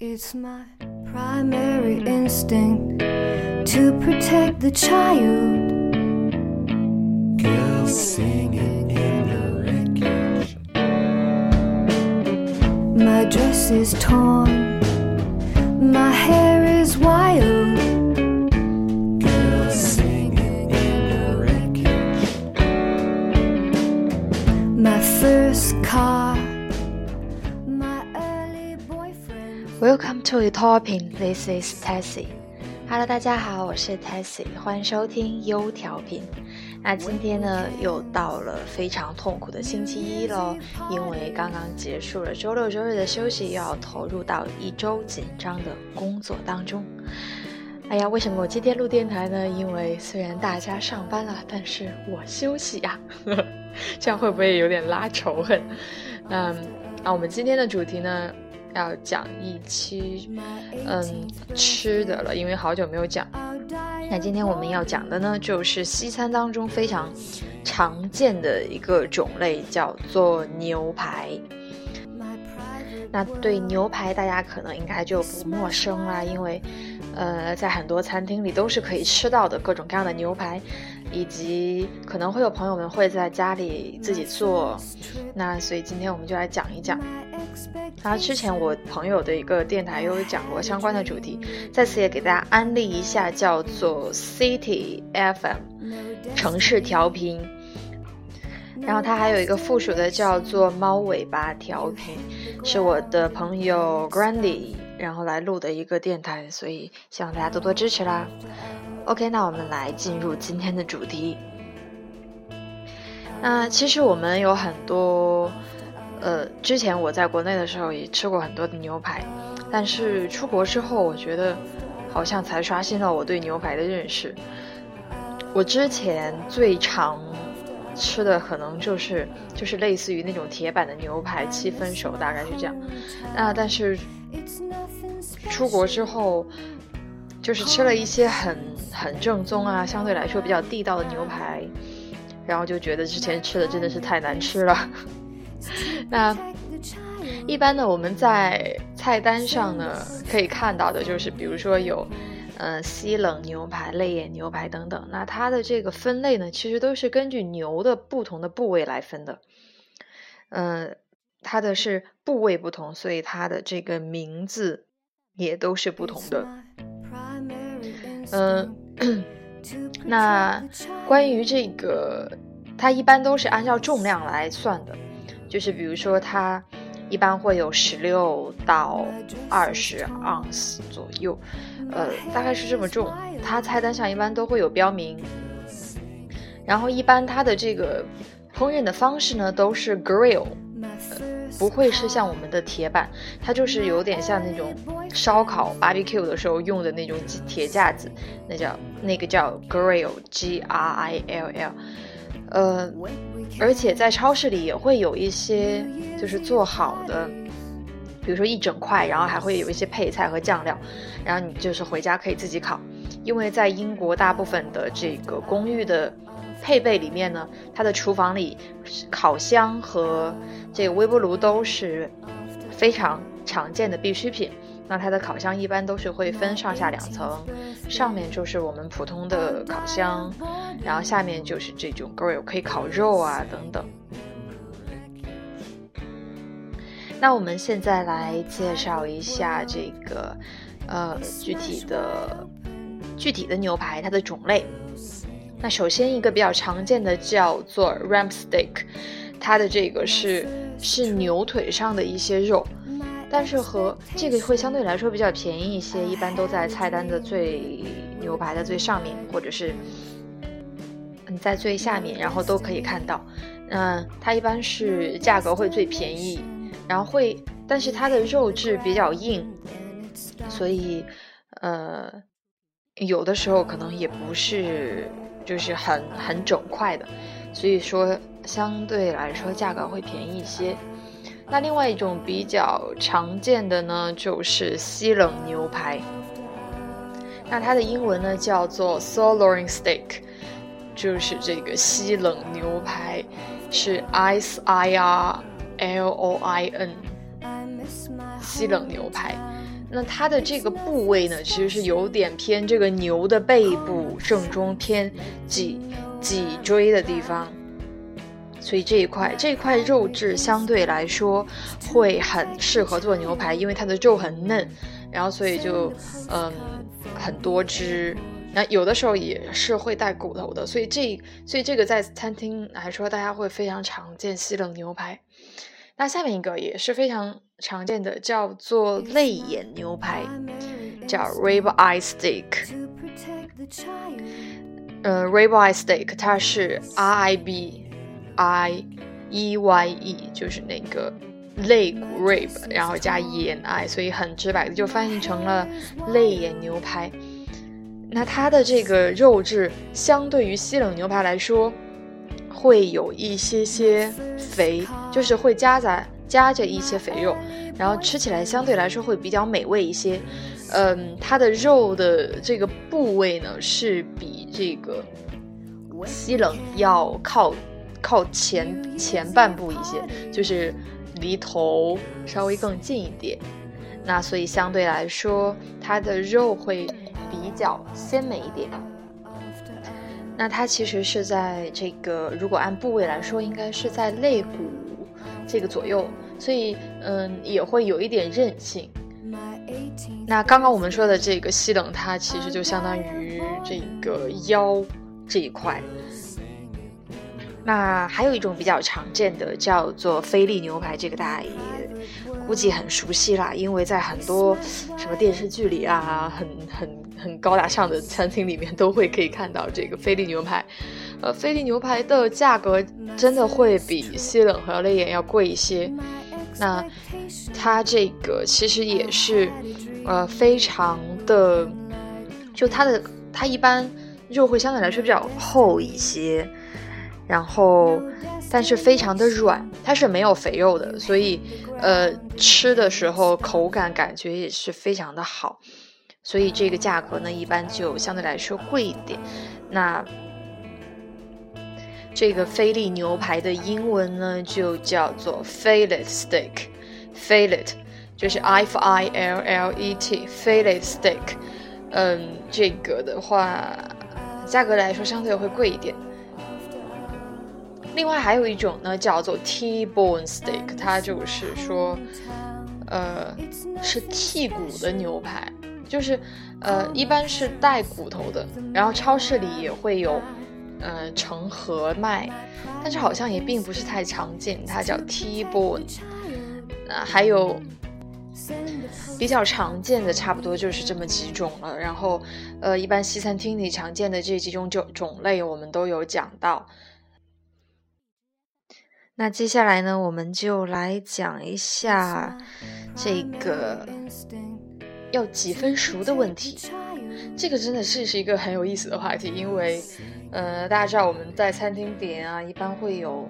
It's my primary instinct to protect the child. Girls singing in the wreckage. My dress is torn, Welcome to the Topping. This is Tessie. Hello，大家好，我是 Tessie，欢迎收听优调频。那今天呢，又到了非常痛苦的星期一喽，因为刚刚结束了周六周日的休息，又要投入到一周紧张的工作当中。哎呀，为什么我今天录电台呢？因为虽然大家上班了，但是我休息呀、这样会不会有点拉仇恨？嗯，那我们今天的主题呢，要讲一期嗯吃的了，因为好久没有讲。那今天我们要讲的呢，就是西餐当中非常常见的一个种类，叫做牛排。那对牛排，大家可能应该就不陌生啦，因为，呃，在很多餐厅里都是可以吃到的各种各样的牛排，以及可能会有朋友们会在家里自己做。那所以今天我们就来讲一讲。然后之前我朋友的一个电台有讲过相关的主题，在此也给大家安利一下，叫做 City FM 城市调频。然后它还有一个附属的叫做猫尾巴调频，是我的朋友 Grandy 然后来录的一个电台，所以希望大家多多支持啦。OK，那我们来进入今天的主题。那其实我们有很多，呃，之前我在国内的时候也吃过很多的牛排，但是出国之后，我觉得好像才刷新了我对牛排的认识。我之前最常吃的可能就是就是类似于那种铁板的牛排，七分熟，大概是这样。那但是出国之后，就是吃了一些很很正宗啊，相对来说比较地道的牛排，然后就觉得之前吃的真的是太难吃了。那一般呢，我们在菜单上呢可以看到的就是，比如说有。呃，西冷牛排、肋眼牛排等等，那它的这个分类呢，其实都是根据牛的不同的部位来分的。呃，它的是部位不同，所以它的这个名字也都是不同的。嗯、那关于这个，它一般都是按照重量来算的，就是比如说它一般会有十六到二十盎司左右。呃，大概是这么重，它菜单上一般都会有标明。然后一般它的这个烹饪的方式呢，都是 grill，不会是像我们的铁板，它就是有点像那种烧烤 barbecue 的时候用的那种铁架子，那叫那个叫 grill，G R I L L。呃，而且在超市里也会有一些就是做好的。比如说一整块，然后还会有一些配菜和酱料，然后你就是回家可以自己烤。因为在英国大部分的这个公寓的配备里面呢，它的厨房里烤箱和这个微波炉都是非常常见的必需品。那它的烤箱一般都是会分上下两层，上面就是我们普通的烤箱，然后下面就是这种 grill 可以烤肉啊等等。那我们现在来介绍一下这个，呃，具体的具体的牛排它的种类。那首先一个比较常见的叫做 ram steak，它的这个是是牛腿上的一些肉，但是和这个会相对来说比较便宜一些，一般都在菜单的最牛排的最上面，或者是嗯在最下面，然后都可以看到。嗯，它一般是价格会最便宜。然后会，但是它的肉质比较硬，所以，呃，有的时候可能也不是就是很很整块的，所以说相对来说价格会便宜一些。那另外一种比较常见的呢，就是西冷牛排。那它的英文呢叫做 sirloin steak，就是这个西冷牛排，是 S I R。L O I N，西冷牛排。那它的这个部位呢，其实是有点偏这个牛的背部正中偏脊脊椎的地方，所以这一块这一块肉质相对来说会很适合做牛排，因为它的肉很嫩，然后所以就嗯很多汁。那有的时候也是会带骨头的，所以这所以这个在餐厅来说，大家会非常常见西冷牛排。那下面一个也是非常常见的，叫做泪眼牛排，叫 rib eye steak。呃，rib eye steak 它是 R I B I E Y E，就是那个肋骨 rib，然后加眼 eye，所以很直白的就翻译成了泪眼牛排。那它的这个肉质相对于西冷牛排来说。会有一些些肥，就是会夹杂夹着一些肥肉，然后吃起来相对来说会比较美味一些。嗯，它的肉的这个部位呢是比这个西冷要靠靠前前半部一些，就是离头稍微更近一点。那所以相对来说，它的肉会比较鲜美一点。那它其实是在这个，如果按部位来说，应该是在肋骨这个左右，所以嗯，也会有一点韧性。那刚刚我们说的这个西冷，它其实就相当于这个腰这一块。那还有一种比较常见的叫做菲力牛排，这个大家也估计很熟悉啦，因为在很多什么电视剧里啊，很很。很高大上的餐厅里面都会可以看到这个菲力牛排，呃，菲力牛排的价格真的会比西冷和泪眼要贵一些。那它这个其实也是，呃，非常的，就它的它一般肉会相对来说比较厚一些，然后但是非常的软，它是没有肥肉的，所以呃吃的时候口感感觉也是非常的好。所以这个价格呢，一般就相对来说贵一点。那这个菲力牛排的英文呢，就叫做 fillet steak，fillet 就是 f i l l e t，fillet steak。嗯，这个的话，价格来说相对会贵一点。另外还有一种呢，叫做 T-bone steak，它就是说，呃，是剔骨的牛排。就是，呃，一般是带骨头的，然后超市里也会有，呃，成盒卖，但是好像也并不是太常见。它叫 T-bone，那还有比较常见的，差不多就是这么几种了。然后，呃，一般西餐厅里常见的这几种种种类，我们都有讲到。那接下来呢，我们就来讲一下这个。要几分熟的问题，这个真的是是一个很有意思的话题，因为，呃，大家知道我们在餐厅点啊，一般会有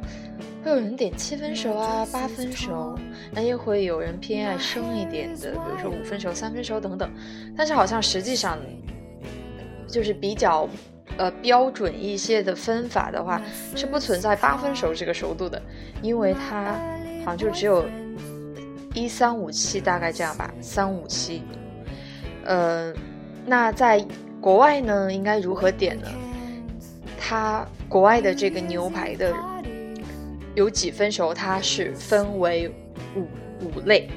会有人点七分熟啊、八分熟，那也会有人偏爱生一点的，比如说五分熟、三分熟等等。但是好像实际上就是比较呃标准一些的分法的话，是不存在八分熟这个熟度的，因为它好像就只有一三五七，大概这样吧，三五七。呃，那在国外呢，应该如何点呢？它国外的这个牛排的有几分熟，它是分为五五类。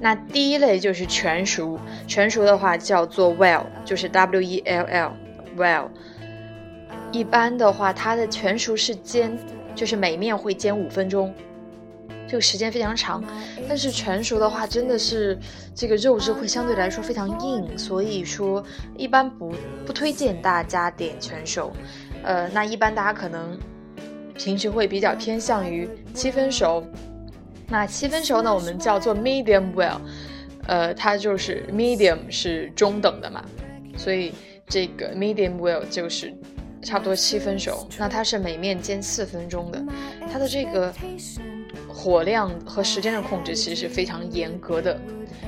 那第一类就是全熟，全熟的话叫做 well，就是 W E L L well。一般的话，它的全熟是煎，就是每面会煎五分钟。这个时间非常长，但是全熟的话，真的是这个肉质会相对来说非常硬，所以说一般不不推荐大家点全熟。呃，那一般大家可能平时会比较偏向于七分熟。那七分熟呢，我们叫做 medium well，呃，它就是 medium 是中等的嘛，所以这个 medium well 就是差不多七分熟。那它是每面煎四分钟的，它的这个。火量和时间的控制其实是非常严格的。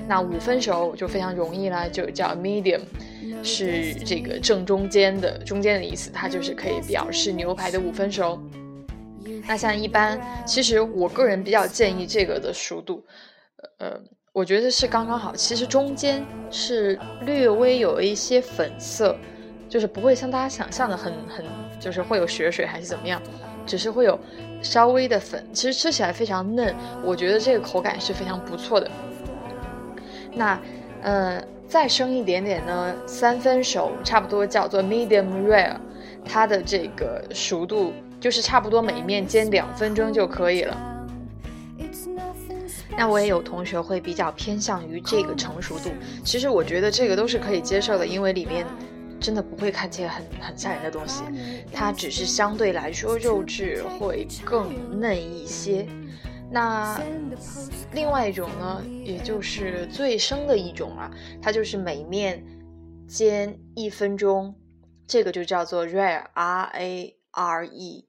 那五分熟就非常容易啦，就叫 medium，是这个正中间的中间的意思，它就是可以表示牛排的五分熟。那像一般，其实我个人比较建议这个的熟度，呃，我觉得是刚刚好。其实中间是略微有一些粉色，就是不会像大家想象的很很，就是会有血水还是怎么样，只是会有稍微的粉。其实吃起来非常嫩，我觉得这个口感是非常不错的。那，呃，再生一点点呢，三分熟，差不多叫做 medium rare，它的这个熟度就是差不多每一面煎两分钟就可以了。那我也有同学会比较偏向于这个成熟度，其实我觉得这个都是可以接受的，因为里面真的不会看起来很很吓人的东西，它只是相对来说肉质会更嫩一些。那另外一种呢，也就是最生的一种啊，它就是每面煎一分钟，这个就叫做 rare R A R E。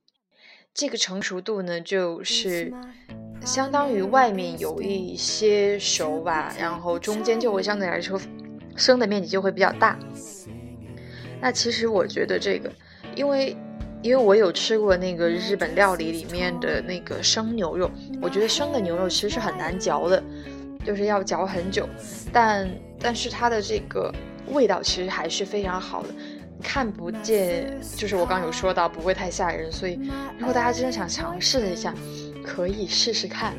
这个成熟度呢，就是相当于外面有一些熟吧，然后中间就会相对来说生的面积就会比较大。那其实我觉得这个，因为。因为我有吃过那个日本料理里面的那个生牛肉，我觉得生的牛肉其实是很难嚼的，就是要嚼很久。但但是它的这个味道其实还是非常好的，看不见，就是我刚有说到不会太吓人。所以如果大家真的想尝试一下，可以试试看。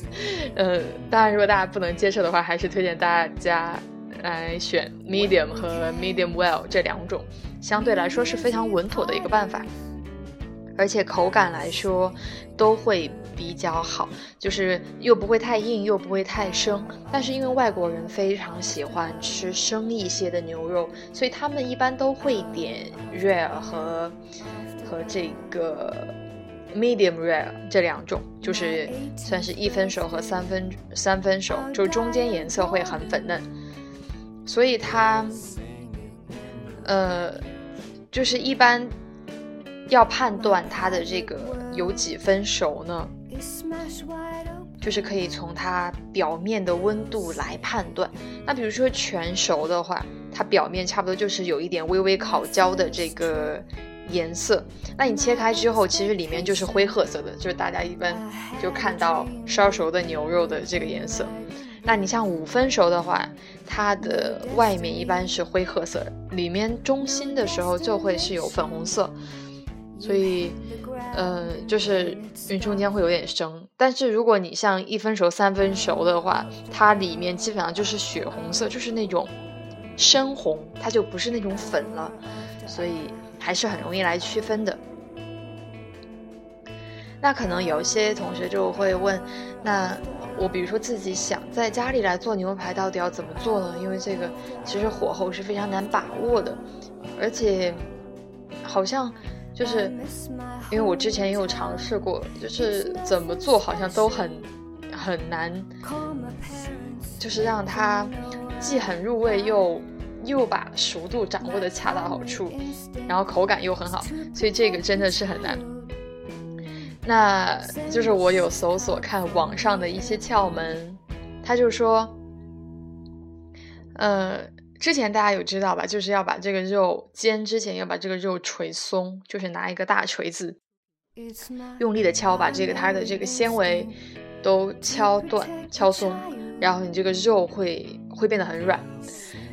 呃，当然如果大家不能接受的话，还是推荐大家来选 medium 和 medium well 这两种。相对来说是非常稳妥的一个办法，而且口感来说都会比较好，就是又不会太硬，又不会太生。但是因为外国人非常喜欢吃生一些的牛肉，所以他们一般都会点 rare 和和这个 medium rare 这两种，就是算是一分熟和三分三分熟，就中间颜色会很粉嫩，所以它，呃。就是一般要判断它的这个有几分熟呢？就是可以从它表面的温度来判断。那比如说全熟的话，它表面差不多就是有一点微微烤焦的这个颜色。那你切开之后，其实里面就是灰褐色的，就是大家一般就看到烧熟的牛肉的这个颜色。那你像五分熟的话，它的外面一般是灰褐色，里面中心的时候就会是有粉红色，所以，呃，就是因为中间会有点生。但是如果你像一分熟、三分熟的话，它里面基本上就是血红色，就是那种深红，它就不是那种粉了，所以还是很容易来区分的。那可能有一些同学就会问，那。我比如说自己想在家里来做牛排，到底要怎么做呢？因为这个其实火候是非常难把握的，而且好像就是因为我之前也有尝试过，就是怎么做好像都很很难，就是让它既很入味又又把熟度掌握的恰到好处，然后口感又很好，所以这个真的是很难。那就是我有搜索看网上的一些窍门，他就说，呃，之前大家有知道吧？就是要把这个肉煎之前要把这个肉捶松，就是拿一个大锤子，用力的敲，把这个它的这个纤维都敲断、敲松，然后你这个肉会会变得很软。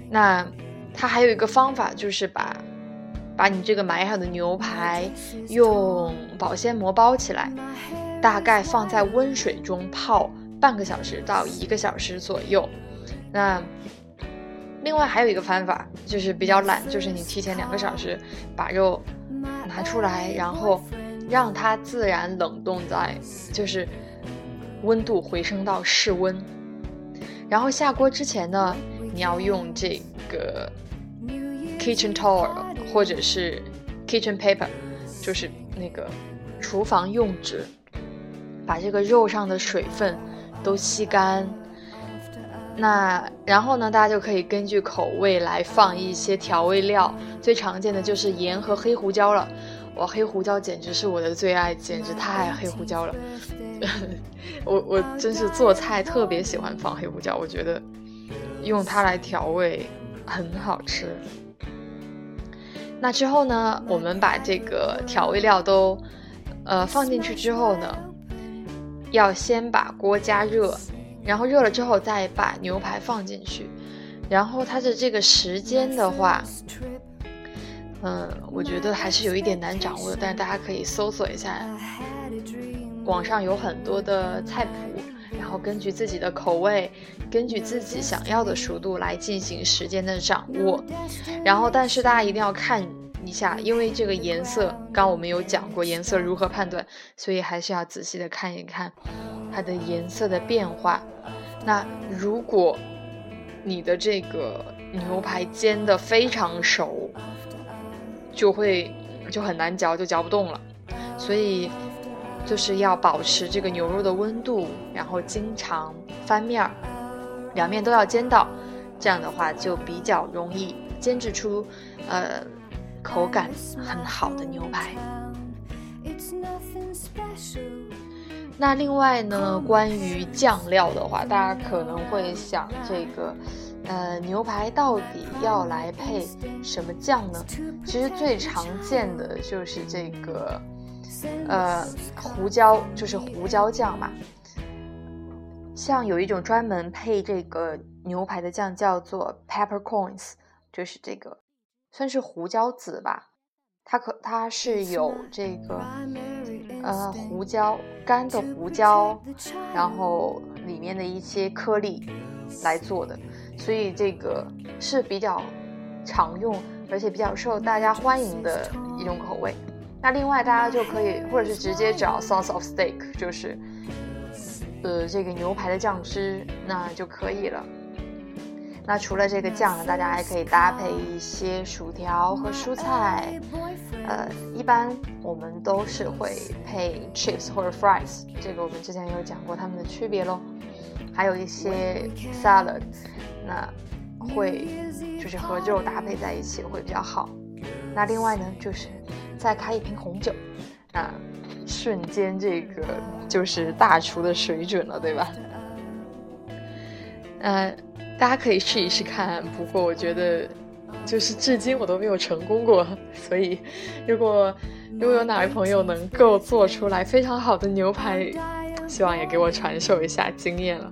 那它还有一个方法，就是把。把你这个买好的牛排用保鲜膜包起来，大概放在温水中泡半个小时到一个小时左右。那另外还有一个方法，就是比较懒，就是你提前两个小时把肉拿出来，然后让它自然冷冻在，就是温度回升到室温。然后下锅之前呢，你要用这个 kitchen towel。或者是 kitchen paper，就是那个厨房用纸，把这个肉上的水分都吸干。那然后呢，大家就可以根据口味来放一些调味料，最常见的就是盐和黑胡椒了。哇，黑胡椒简直是我的最爱，简直太爱黑胡椒了。我我真是做菜特别喜欢放黑胡椒，我觉得用它来调味很好吃。那之后呢？我们把这个调味料都，呃，放进去之后呢，要先把锅加热，然后热了之后再把牛排放进去，然后它的这个时间的话，嗯，我觉得还是有一点难掌握的，但是大家可以搜索一下，网上有很多的菜谱，然然后根据自己的口味，根据自己想要的熟度来进行时间的掌握。然后，但是大家一定要看一下，因为这个颜色，刚我们有讲过颜色如何判断，所以还是要仔细的看一看它的颜色的变化。那如果你的这个牛排煎的非常熟，就会就很难嚼，就嚼不动了。所以就是要保持这个牛肉的温度，然后经常翻面儿，两面都要煎到，这样的话就比较容易煎制出呃口感很好的牛排。那另外呢，关于酱料的话，大家可能会想，这个，呃，牛排到底要来配什么酱呢？其实最常见的就是这个，呃，胡椒，就是胡椒酱嘛。像有一种专门配这个牛排的酱，叫做 peppercorns，就是这个，算是胡椒籽吧。它可它是有这个，呃，胡椒干的胡椒，然后里面的一些颗粒来做的，所以这个是比较常用，而且比较受大家欢迎的一种口味。那另外大家就可以，或者是直接找 sauce of steak，就是，呃，这个牛排的酱汁，那就可以了。那除了这个酱呢，大家还可以搭配一些薯条和蔬菜，呃，一般我们都是会配 chips 或者 fries，这个我们之前有讲过它们的区别喽。还有一些 salad，那会就是和肉搭配在一起会比较好。那另外呢，就是再开一瓶红酒，啊瞬间这个就是大厨的水准了，对吧？呃。大家可以试一试看，不过我觉得，就是至今我都没有成功过。所以，如果如果有哪位朋友能够做出来非常好的牛排，希望也给我传授一下经验了。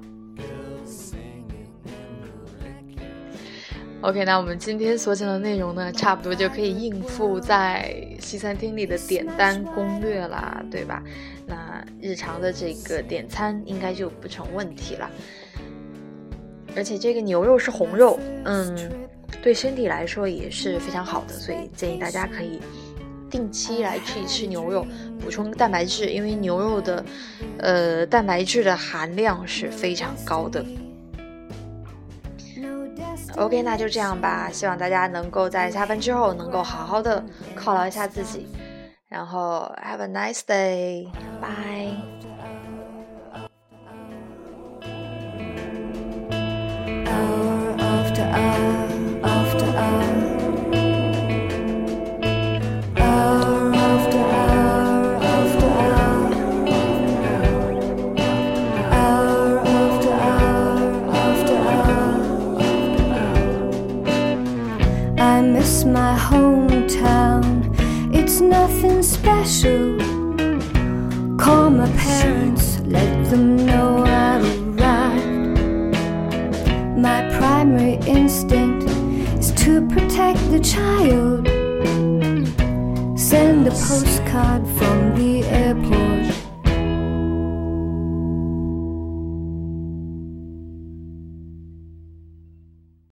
OK，那我们今天所讲的内容呢，差不多就可以应付在西餐厅里的点单攻略啦，对吧？那日常的这个点餐应该就不成问题了。而且这个牛肉是红肉，嗯，对身体来说也是非常好的，所以建议大家可以定期来吃一吃牛肉，补充蛋白质，因为牛肉的，呃，蛋白质的含量是非常高的。OK，那就这样吧，希望大家能够在下班之后能够好好的犒劳一下自己，然后 Have a nice day，拜。parents, let them know I've arrived. My primary instinct is to protect the child. Send a postcard.